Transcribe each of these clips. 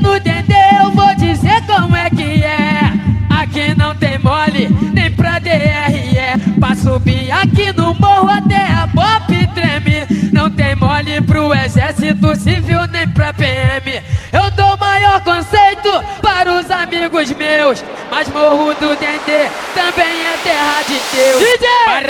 no Dendê eu vou dizer como é que é. Aqui não tem mole, nem pra DRE. Pra subir aqui no morro até a pop treme. Não tem mole pro exército civil nem pra PM. Eu dou maior conceito para os amigos meus. Mas morro do Dendê também é terra de Deus. DJ!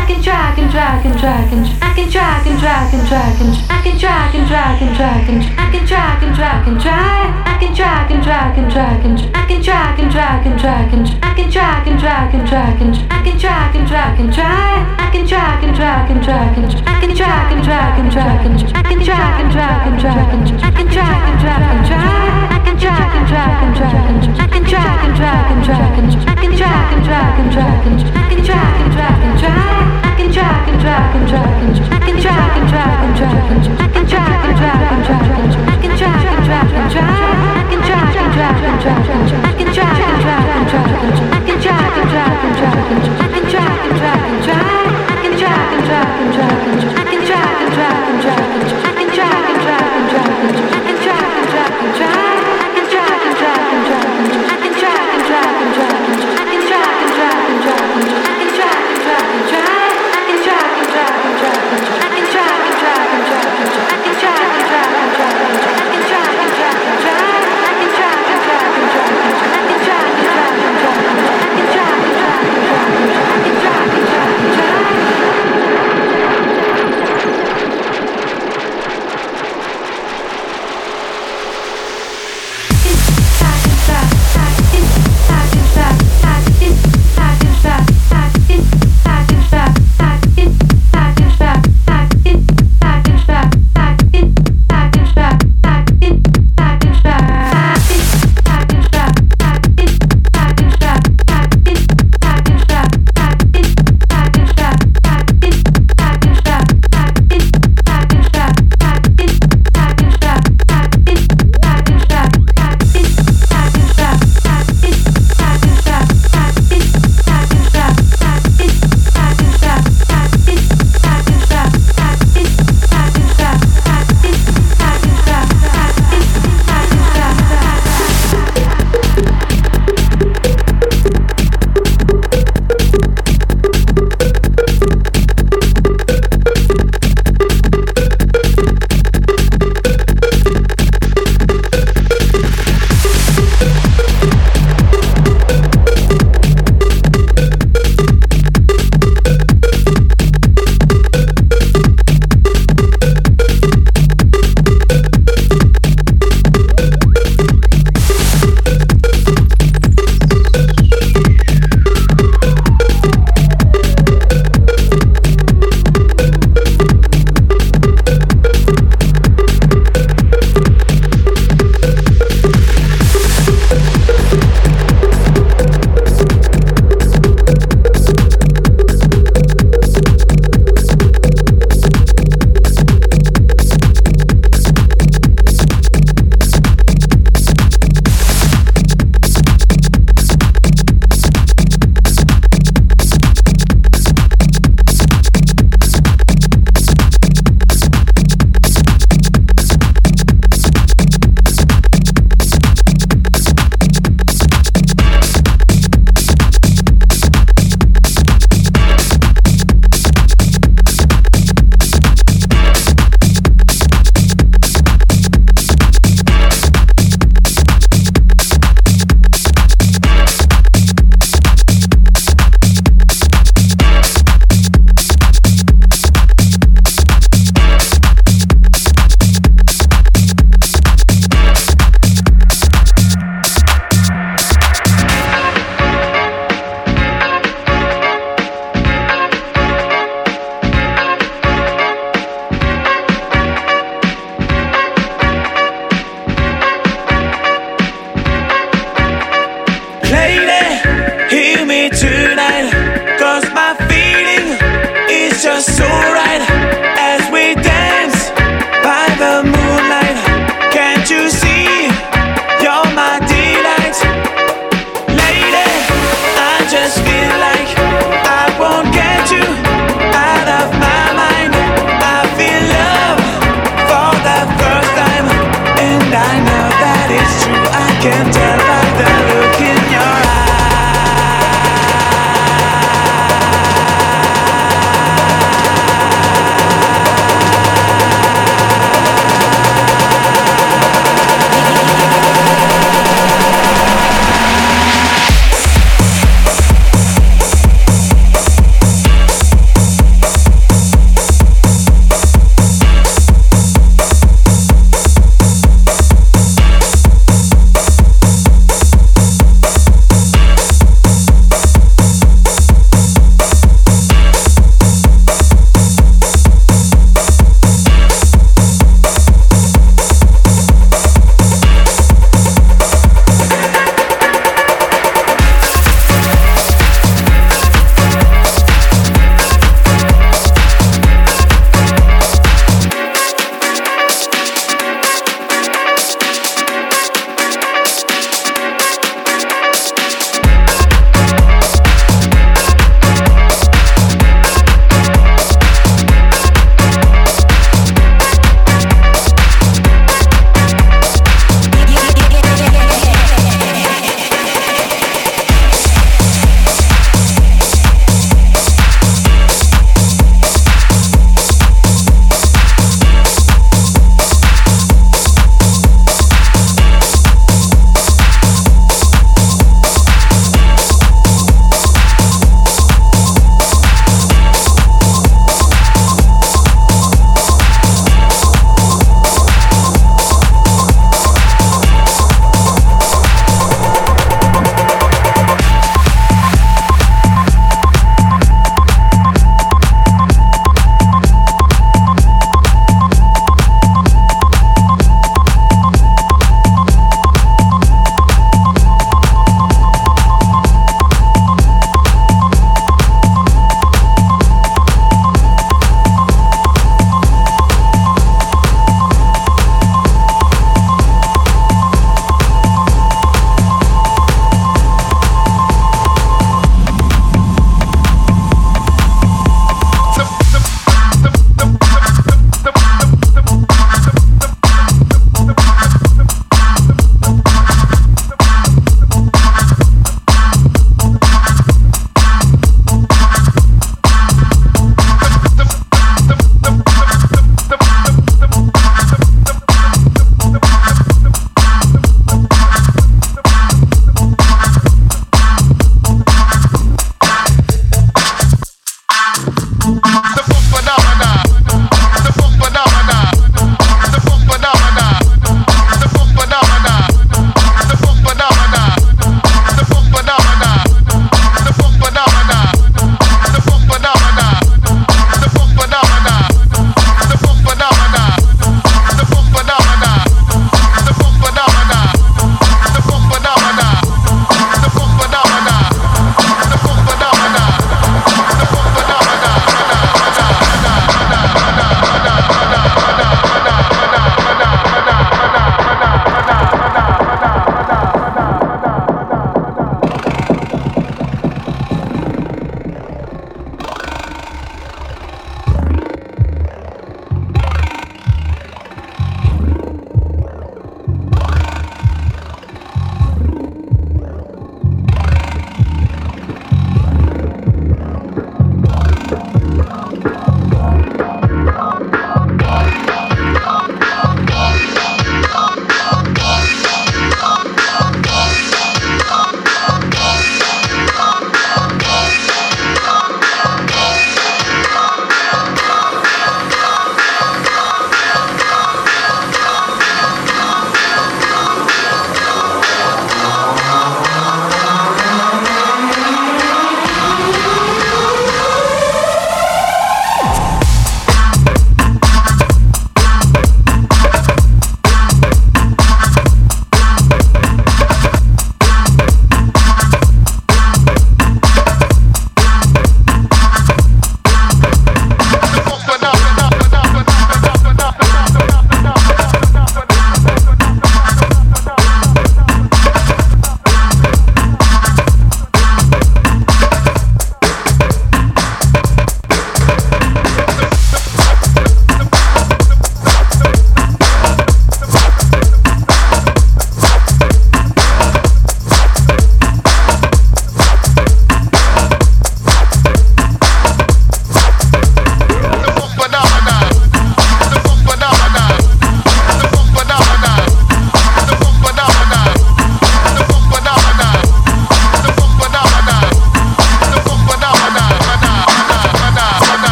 can drag and drag and drag and I can drag and drag and drag and I can drag and drag and drag and I can drag and drag and drag I can drag and drag and drag and I can drag and drag and drag and I can drag and drag and drag and I can drag and drag and drag I can drag and drag and drag and I can drag and drag and drag and I can drag and drag and drag and I can drag and drag and drag I can try.